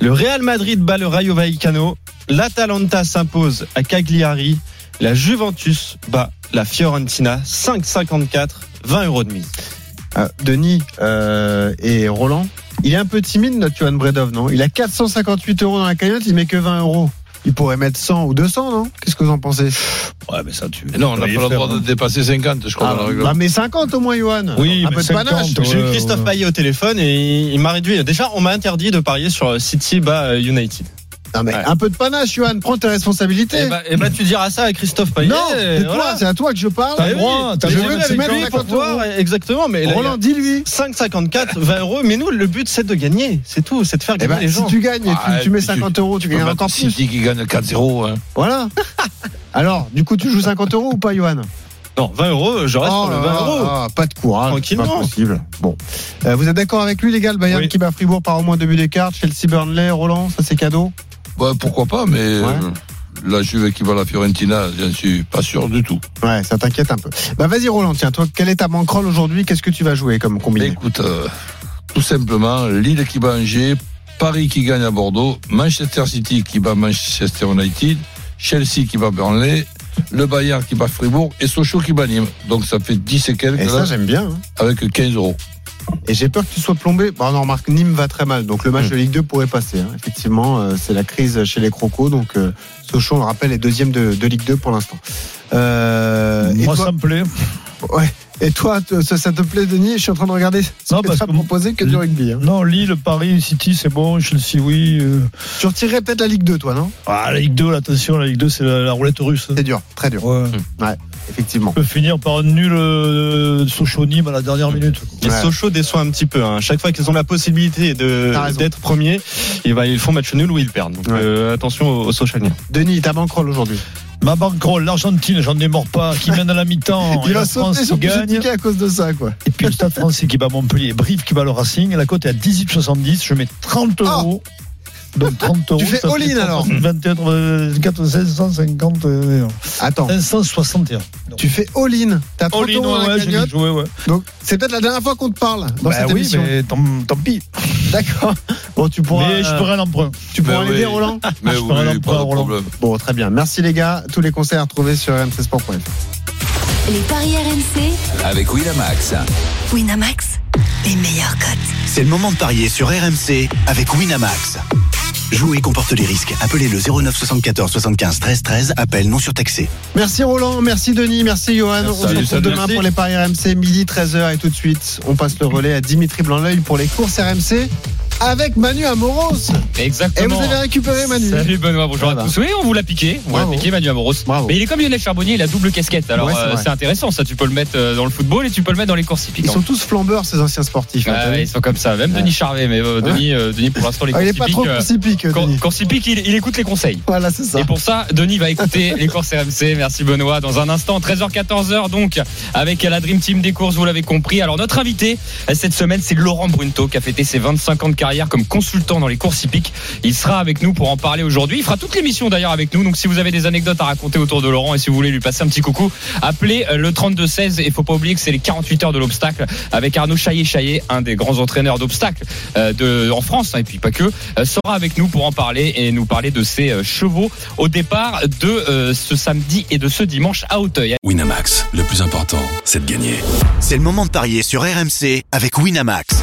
Le Real Madrid bat le Rayo Vallecano. L'Atalanta s'impose à Cagliari. La Juventus bat la Fiorentina. 5,54. 20 euros de mise. Euh, Denis euh, et Roland, il est un peu timide, notre Johan Bredov, non? Il a 458 euros dans la cagnotte, il met que 20 euros. Il pourrait mettre 100 ou 200, non? Qu'est-ce que vous en pensez? Ouais, mais ça, tu. Non, on n'a pas le droit de hein. dépasser 50, je crois, ah, bah, mais 50 au moins, Johan. Oui, un mais peu de 50, panache. ouais. J'ai eu Christophe ouais. Payet au téléphone et il m'a réduit. Déjà, on m'a interdit de parier sur City bat United. Non, mais Ouais. un peu de panache, Johan. Prends tes responsabilités. Et bah, eh ben, tu diras ça à Christophe Payet. non, c'est toi, voilà. c'est à toi que je parle. T'as Eh droit, t'as pour exactement. Mais Roland, dis-lui. 5,54, 20 euros. Mais nous, le but, c'est de gagner. C'est tout. C'est de faire Eh gagner ben, les si gens. tu gagnes et tu, Ah, tu mets puis tu- 50 euros, tu gagnes encore plus. City qui gagne 4-0. Hein. Voilà. *laughs* Alors, du coup, tu joues 50 euros ou pas, Johan? Non, 20 euros, je reste Oh sur le là 20 là, euros. ah, Pas de courage. Tranquillement. Pas possible. Bon. Euh, vous êtes d'accord avec lui, les gars Le Bayern Oui. qui bat Fribourg par au moins deux buts d'écart. Chelsea Burnley, Roland, ça c'est cadeau? Ouais, pourquoi pas, mais la Juve qui va à la Fiorentina, je suis pas sûr du tout. Ouais, ça t'inquiète un peu. Bah vas-y, Roland, tiens, toi, quelle est ta bankroll aujourd'hui? Qu'est-ce que tu vas jouer comme combiné? Écoute, euh, tout simplement, Lille qui bat Angers, Paris qui gagne à Bordeaux, Manchester City qui bat Manchester United, Chelsea qui bat Burnley, le Bayern qui bat Fribourg et Sochaux qui bat Nîmes. Donc ça fait 10 et quelques Et ça, j'aime bien. hein. avec 15 euros. Et j'ai peur que tu sois plombé. Bon, non, remarque, Nîmes va très mal. Donc le match Hmm. de Ligue 2 pourrait passer. hein. Effectivement, euh, c'est la crise chez les Crocos. Donc euh, Sochaux, on le rappelle, est deuxième de, de Ligue 2 pour l'instant. Euh, et Moi, toi, ça me plaît. ouais. Et toi, ça, ça te plaît, Denis? Je suis en train de regarder. Ce Non, que parce t'as que- proposé que du rugby. hein. Non, Lille, Paris, City, c'est bon. Chelsea, oui. euh. Tu retirerais peut-être la Ligue 2, toi, non? Ah, la Ligue 2, là, attention, la Ligue 2, c'est la, la roulette russe. C'est dur, très dur. Ouais. Effectivement. On peut finir par un nul euh, Sochaux-Nîmes à la dernière minute. Et Ouais. Sochaux déçoit un petit peu. hein. Chaque fois qu'ils ont la possibilité de d'être premiers, eh ben, ils font match nul ou ils perdent. Donc Ouais. euh, attention aux, aux Sochaliens. Denis, ta bankroll aujourd'hui. Ma bankroll, l'Argentine, j'en démords pas, qui mène à la mi-temps. *laughs* Il et a la sauté France sur qui gagne. à cause de ça, quoi. Et puis le Stade français qui bat Montpellier, Brive qui bat le Racing. La cote est à 18,70. Je mets 30 Ah. Donc 30 euros. Tu fais all-in, alors 21, euh, 4, 16, 150, euh, Attends, 561. Donc, tu fais all-in. T'as 30 all-in, euros dans ouais, la cagnotte. joué, ouais. Donc, c'est peut-être la dernière fois qu'on te parle dans Bah cette oui, émission. mais tant, tant pis. *laughs* D'accord. Bon, tu pourras, mais je ferai l'emprunt. tu pourras Mais l'aider, oui. Roland *laughs* Mais je oui, ferai pas l'emprunt, Roland. problème. Bon, très bien. Merci les gars. Tous les conseils à retrouver sur rmcsport.fr. les paris RMC, Avec Winamax. Winamax, les meilleurs cotes. C'est le moment de parier sur RMC avec Winamax. Jouer comporte les risques. Appelez le 09 74 75 13 13. Appel non surtaxé. Merci Roland, merci Denis, merci Johan. on se retrouve salut. demain Merci. pour les paris RMC, midi 13h et tout de suite, on passe le relais à Dimitri Blanc-L'œil pour les courses RMC avec Manu Amoros. Et Exactement. vous avez récupéré Manu. Salut Benoît, bonjour Voilà. à tous. Oui, on vous l'a piqué. On Bravo. l'a piqué, Manu Amoros. Bravo. Mais il est comme Lionel Charbonnier, il a double casquette. Alors Ouais, c'est euh, c'est intéressant, ça. Tu peux le mettre euh, dans le football et tu peux le mettre dans les courses hippiques. Ils sont tous flambeurs ces anciens sportifs. hein, Ouais, vu ils sont comme ça. Même Ouais. Denis Charvet, mais euh, Denis, euh, Denis, pour l'instant, les Ah, il est courses pas trop hippiques. euh, course hippique, cour- Denis. course hippique, il, il écoute les conseils. Voilà, c'est ça. Et pour ça, Denis va écouter *laughs* les courses RMC. Merci Benoît. Dans un instant, 13h-14h donc, avec la Dream Team des courses, vous l'avez compris. Alors notre invité cette semaine, c'est Laurent Brunto qui a fêté ses 25 ans de carrière. Carrière comme consultant dans les courses hippiques. Il sera avec nous pour en parler aujourd'hui. Il fera toute l'émission d'ailleurs avec nous. Donc si vous avez des anecdotes à raconter autour de Laurent et si vous voulez lui passer un petit coucou, appelez euh, le 32-16. Et faut pas oublier que c'est les 48 heures de l'obstacle avec Arnaud Chaillet-Chaillet, un des grands entraîneurs d'obstacles euh, de, en France, hein, et puis pas que, euh, sera avec nous pour en parler et nous parler de ses chevaux au départ de ce samedi et de ce dimanche à Auteuil. Winamax, le plus important, c'est de gagner. C'est le moment de parier sur RMC avec Winamax.